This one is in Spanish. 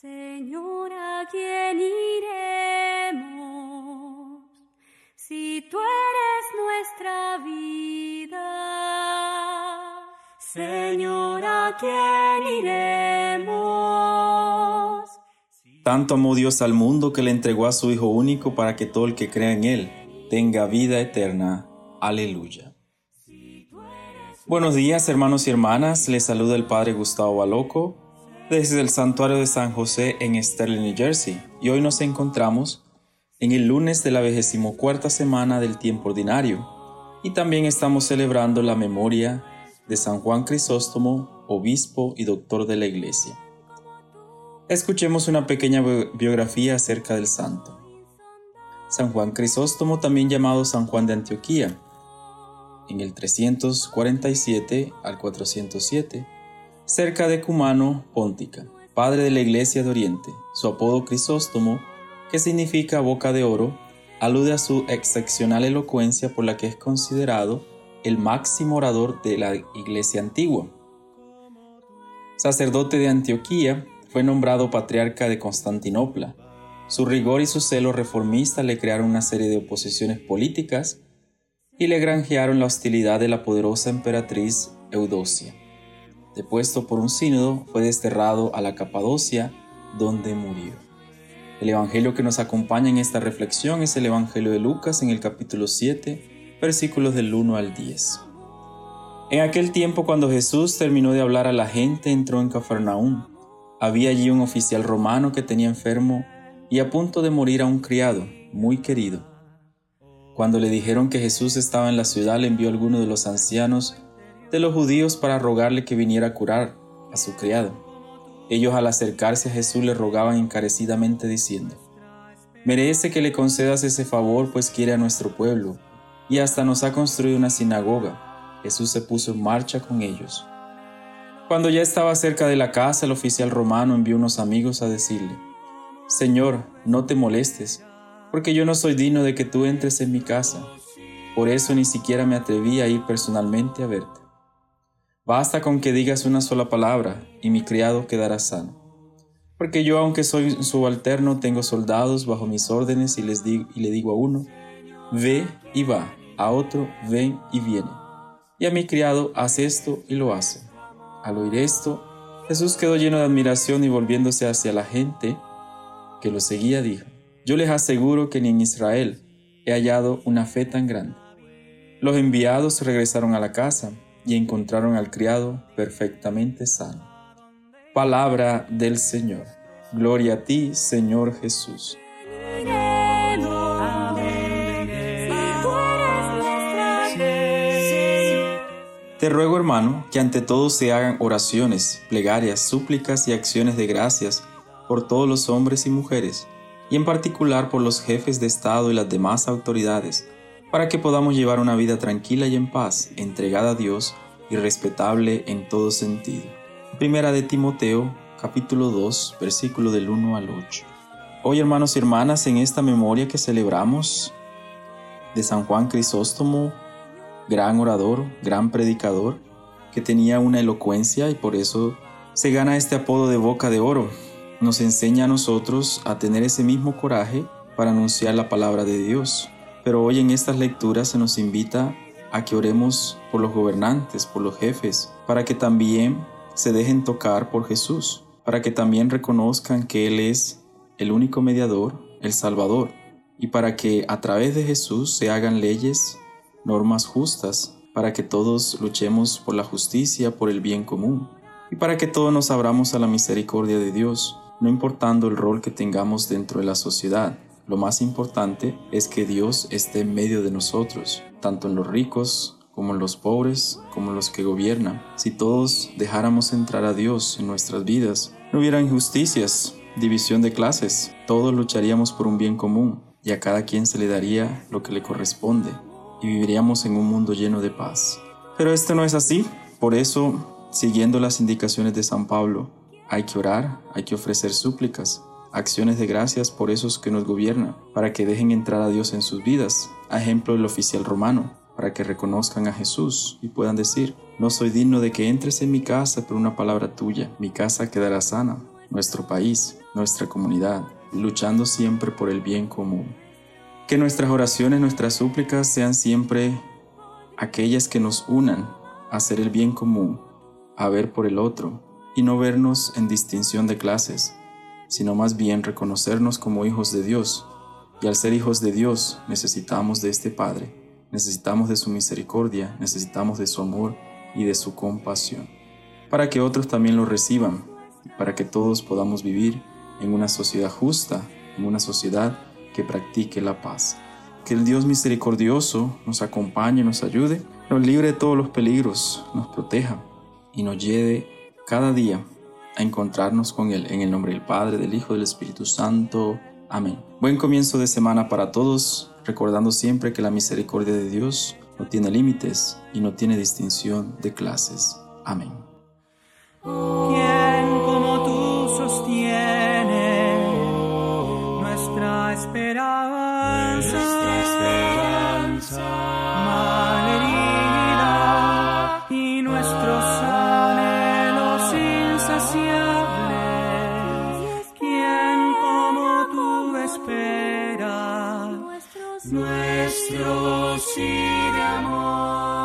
Señor, ¿a quién iremos si tú eres nuestra vida? Señor, ¿a quién iremos? Tanto amó Dios al mundo que le entregó a su Hijo único para que todo el que crea en Él tenga vida eterna. Aleluya. Buenos días hermanos y hermanas, les saluda el Padre Gustavo Baloco desde el santuario de San José en Sterling, New Jersey, y hoy nos encontramos en el lunes de la cuarta semana del tiempo ordinario, y también estamos celebrando la memoria de San Juan Crisóstomo, obispo y doctor de la Iglesia. Escuchemos una pequeña biografía acerca del santo. San Juan Crisóstomo, también llamado San Juan de Antioquía, en el 347 al 407, cerca de Cumano, Póntica, padre de la Iglesia de Oriente. Su apodo Crisóstomo, que significa boca de oro, alude a su excepcional elocuencia por la que es considerado el máximo orador de la Iglesia antigua. Sacerdote de Antioquía, fue nombrado patriarca de Constantinopla. Su rigor y su celo reformista le crearon una serie de oposiciones políticas y le granjearon la hostilidad de la poderosa emperatriz Eudocia depuesto por un sínodo, fue desterrado a la Capadocia, donde murió. El Evangelio que nos acompaña en esta reflexión es el Evangelio de Lucas en el capítulo 7, versículos del 1 al 10. En aquel tiempo cuando Jesús terminó de hablar a la gente, entró en Cafarnaúm. Había allí un oficial romano que tenía enfermo y a punto de morir a un criado, muy querido. Cuando le dijeron que Jesús estaba en la ciudad, le envió a alguno de los ancianos de los judíos para rogarle que viniera a curar a su criado. Ellos al acercarse a Jesús le rogaban encarecidamente diciendo, Merece que le concedas ese favor, pues quiere a nuestro pueblo, y hasta nos ha construido una sinagoga. Jesús se puso en marcha con ellos. Cuando ya estaba cerca de la casa, el oficial romano envió unos amigos a decirle, Señor, no te molestes, porque yo no soy digno de que tú entres en mi casa. Por eso ni siquiera me atreví a ir personalmente a verte. Basta con que digas una sola palabra y mi criado quedará sano. Porque yo, aunque soy subalterno, tengo soldados bajo mis órdenes y, les digo, y le digo a uno, ve y va, a otro, ven y viene. Y a mi criado, haz esto y lo hace. Al oír esto, Jesús quedó lleno de admiración y volviéndose hacia la gente que lo seguía, dijo, yo les aseguro que ni en Israel he hallado una fe tan grande. Los enviados regresaron a la casa y encontraron al criado perfectamente sano. Palabra del Señor. Gloria a ti, Señor Jesús. Te ruego, hermano, que ante todo se hagan oraciones, plegarias, súplicas y acciones de gracias por todos los hombres y mujeres, y en particular por los jefes de Estado y las demás autoridades, para que podamos llevar una vida tranquila y en paz, entregada a Dios y respetable en todo sentido. Primera de Timoteo, capítulo 2, versículo del 1 al 8. Hoy, hermanos y hermanas, en esta memoria que celebramos de San Juan Crisóstomo, gran orador, gran predicador, que tenía una elocuencia y por eso se gana este apodo de boca de oro. Nos enseña a nosotros a tener ese mismo coraje para anunciar la palabra de Dios. Pero hoy en estas lecturas se nos invita a que oremos por los gobernantes, por los jefes, para que también se dejen tocar por Jesús, para que también reconozcan que Él es el único mediador, el Salvador, y para que a través de Jesús se hagan leyes, normas justas, para que todos luchemos por la justicia, por el bien común, y para que todos nos abramos a la misericordia de Dios, no importando el rol que tengamos dentro de la sociedad, lo más importante es que Dios esté en medio de nosotros, tanto en los ricos como en los pobres, como en los que gobiernan. Si todos dejáramos entrar a Dios en nuestras vidas, no hubiera injusticias, división de clases, todos lucharíamos por un bien común y a cada quien se le daría lo que le corresponde y viviríamos en un mundo lleno de paz. Pero esto no es así, por eso, siguiendo las indicaciones de San Pablo, hay que orar, hay que ofrecer súplicas, acciones de gracias por esos que nos gobiernan, para que dejen entrar a Dios en sus vidas, ejemplo del oficial romano, para que reconozcan a Jesús y puedan decir, no soy digno de que entres en mi casa, pero una palabra tuya, mi casa quedará sana. nuestro país, nuestra comunidad, luchando siempre por el bien común. Que nuestras oraciones, nuestras súplicas sean siempre aquellas que nos unan a hacer el bien común, a ver por el otro y no vernos en distinción de clases, sino más bien reconocernos como hijos de Dios. Y al ser hijos de Dios necesitamos de este Padre, necesitamos de su misericordia, necesitamos de su amor y de su compasión, para que otros también lo reciban, para que todos podamos vivir en una sociedad justa, en una sociedad que practique la paz. Que el Dios misericordioso nos acompañe, nos ayude, nos libre de todos los peligros, nos proteja y nos lleve cada día a encontrarnos con Él en el nombre del Padre, del Hijo y del Espíritu Santo. Amén. Buen comienzo de semana para todos, recordando siempre que la misericordia de Dios no tiene límites y no tiene distinción de clases. Amén. ¿Quién como tú sostiene nuestra esperanza? Nuestra esperanza. Nuestro sí de amor?